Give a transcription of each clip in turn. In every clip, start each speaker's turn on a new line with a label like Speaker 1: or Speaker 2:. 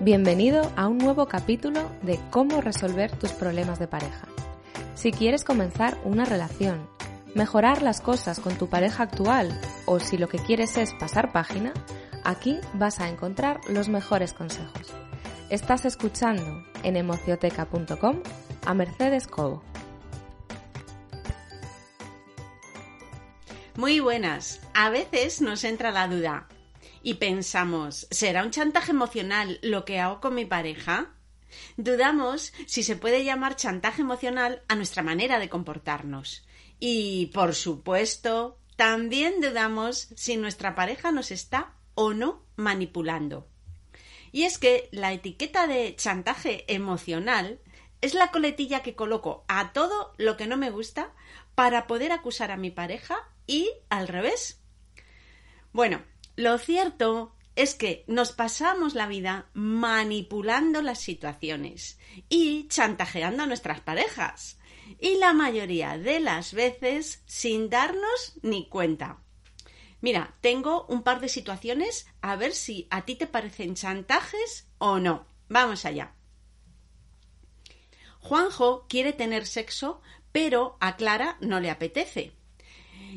Speaker 1: bienvenido a un nuevo capítulo de cómo resolver tus problemas de pareja. Si quieres comenzar una relación, mejorar las cosas con tu pareja actual o si lo que quieres es pasar página, aquí vas a encontrar los mejores consejos. Estás escuchando en emocioteca.com a Mercedes Cobo.
Speaker 2: Muy buenas. A veces nos entra la duda y pensamos, ¿será un chantaje emocional lo que hago con mi pareja? Dudamos si se puede llamar chantaje emocional a nuestra manera de comportarnos. Y, por supuesto, también dudamos si nuestra pareja nos está o no manipulando. Y es que la etiqueta de chantaje emocional es la coletilla que coloco a todo lo que no me gusta para poder acusar a mi pareja y al revés. Bueno, lo cierto es que nos pasamos la vida manipulando las situaciones y chantajeando a nuestras parejas. Y la mayoría de las veces sin darnos ni cuenta. Mira, tengo un par de situaciones a ver si a ti te parecen chantajes o no. Vamos allá. Juanjo quiere tener sexo, pero a Clara no le apetece.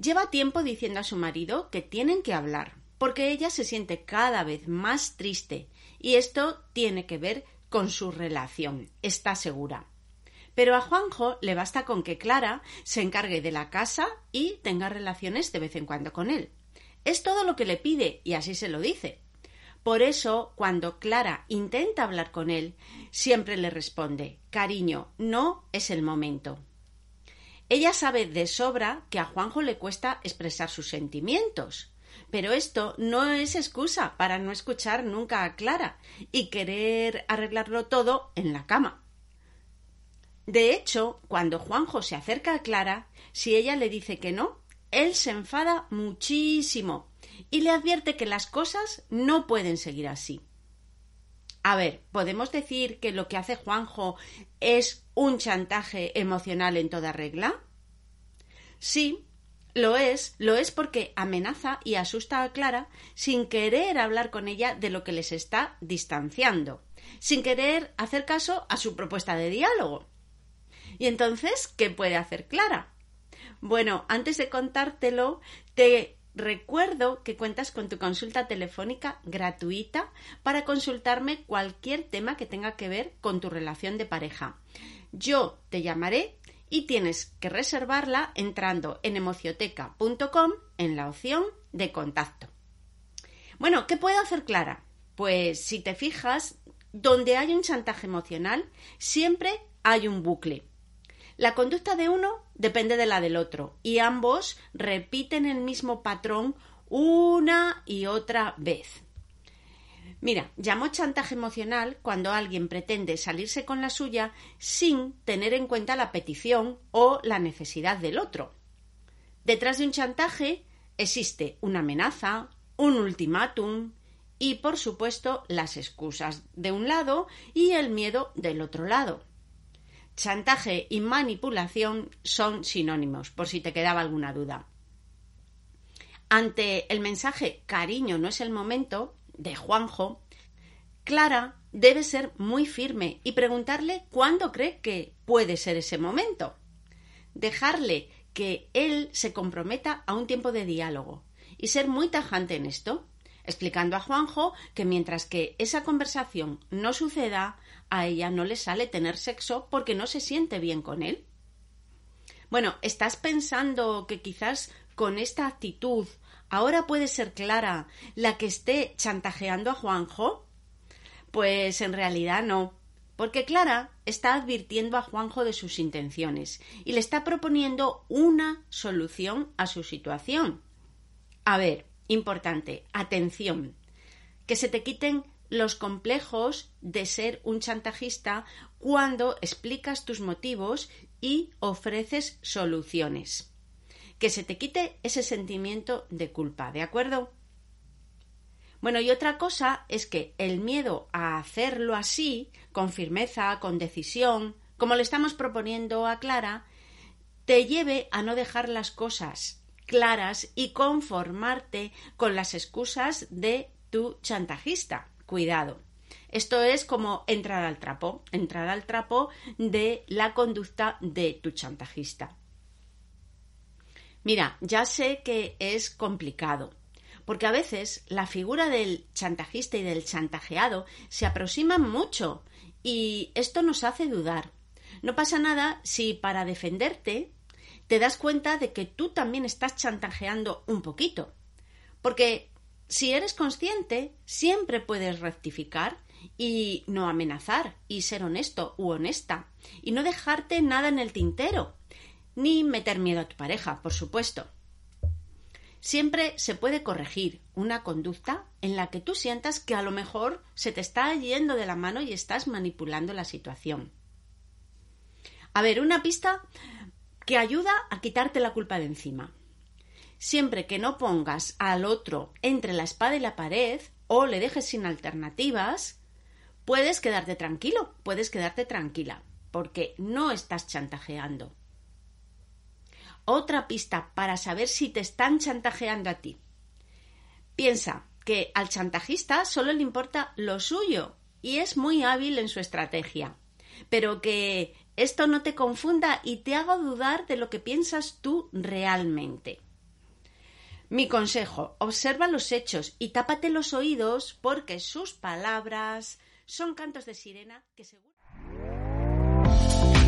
Speaker 2: Lleva tiempo diciendo a su marido que tienen que hablar, porque ella se siente cada vez más triste y esto tiene que ver con su relación, está segura. Pero a Juanjo le basta con que Clara se encargue de la casa y tenga relaciones de vez en cuando con él. Es todo lo que le pide y así se lo dice. Por eso, cuando Clara intenta hablar con él, siempre le responde Cariño, no es el momento. Ella sabe de sobra que a Juanjo le cuesta expresar sus sentimientos, pero esto no es excusa para no escuchar nunca a Clara y querer arreglarlo todo en la cama. De hecho, cuando Juanjo se acerca a Clara, si ella le dice que no, él se enfada muchísimo y le advierte que las cosas no pueden seguir así. A ver, ¿podemos decir que lo que hace Juanjo es un chantaje emocional en toda regla? Sí, lo es, lo es porque amenaza y asusta a Clara sin querer hablar con ella de lo que les está distanciando, sin querer hacer caso a su propuesta de diálogo. ¿Y entonces qué puede hacer Clara? Bueno, antes de contártelo, te recuerdo que cuentas con tu consulta telefónica gratuita para consultarme cualquier tema que tenga que ver con tu relación de pareja. Yo te llamaré y tienes que reservarla entrando en emocioteca.com en la opción de contacto. Bueno, ¿qué puede hacer Clara? Pues si te fijas, donde hay un chantaje emocional, siempre hay un bucle. La conducta de uno depende de la del otro y ambos repiten el mismo patrón una y otra vez. Mira, llamo chantaje emocional cuando alguien pretende salirse con la suya sin tener en cuenta la petición o la necesidad del otro. Detrás de un chantaje existe una amenaza, un ultimátum y, por supuesto, las excusas de un lado y el miedo del otro lado. Chantaje y manipulación son sinónimos, por si te quedaba alguna duda. Ante el mensaje cariño no es el momento de Juanjo, Clara debe ser muy firme y preguntarle cuándo cree que puede ser ese momento. Dejarle que él se comprometa a un tiempo de diálogo y ser muy tajante en esto, explicando a Juanjo que mientras que esa conversación no suceda, a ella no le sale tener sexo porque no se siente bien con él. Bueno, ¿estás pensando que quizás con esta actitud ahora puede ser Clara la que esté chantajeando a Juanjo? Pues en realidad no, porque Clara está advirtiendo a Juanjo de sus intenciones y le está proponiendo una solución a su situación. A ver, importante, atención, que se te quiten los complejos de ser un chantajista cuando explicas tus motivos y ofreces soluciones. Que se te quite ese sentimiento de culpa, ¿de acuerdo? Bueno, y otra cosa es que el miedo a hacerlo así, con firmeza, con decisión, como le estamos proponiendo a Clara, te lleve a no dejar las cosas claras y conformarte con las excusas de tu chantajista. Cuidado. Esto es como entrar al trapo, entrar al trapo de la conducta de tu chantajista. Mira, ya sé que es complicado, porque a veces la figura del chantajista y del chantajeado se aproximan mucho y esto nos hace dudar. No pasa nada si para defenderte te das cuenta de que tú también estás chantajeando un poquito. Porque si eres consciente, siempre puedes rectificar y no amenazar y ser honesto u honesta y no dejarte nada en el tintero, ni meter miedo a tu pareja, por supuesto. Siempre se puede corregir una conducta en la que tú sientas que a lo mejor se te está yendo de la mano y estás manipulando la situación. A ver, una pista que ayuda a quitarte la culpa de encima. Siempre que no pongas al otro entre la espada y la pared o le dejes sin alternativas, puedes quedarte tranquilo, puedes quedarte tranquila, porque no estás chantajeando. Otra pista para saber si te están chantajeando a ti. Piensa que al chantajista solo le importa lo suyo y es muy hábil en su estrategia, pero que esto no te confunda y te haga dudar de lo que piensas tú realmente. Mi consejo, observa los hechos y tápate los oídos porque sus palabras son cantos de sirena que seguro...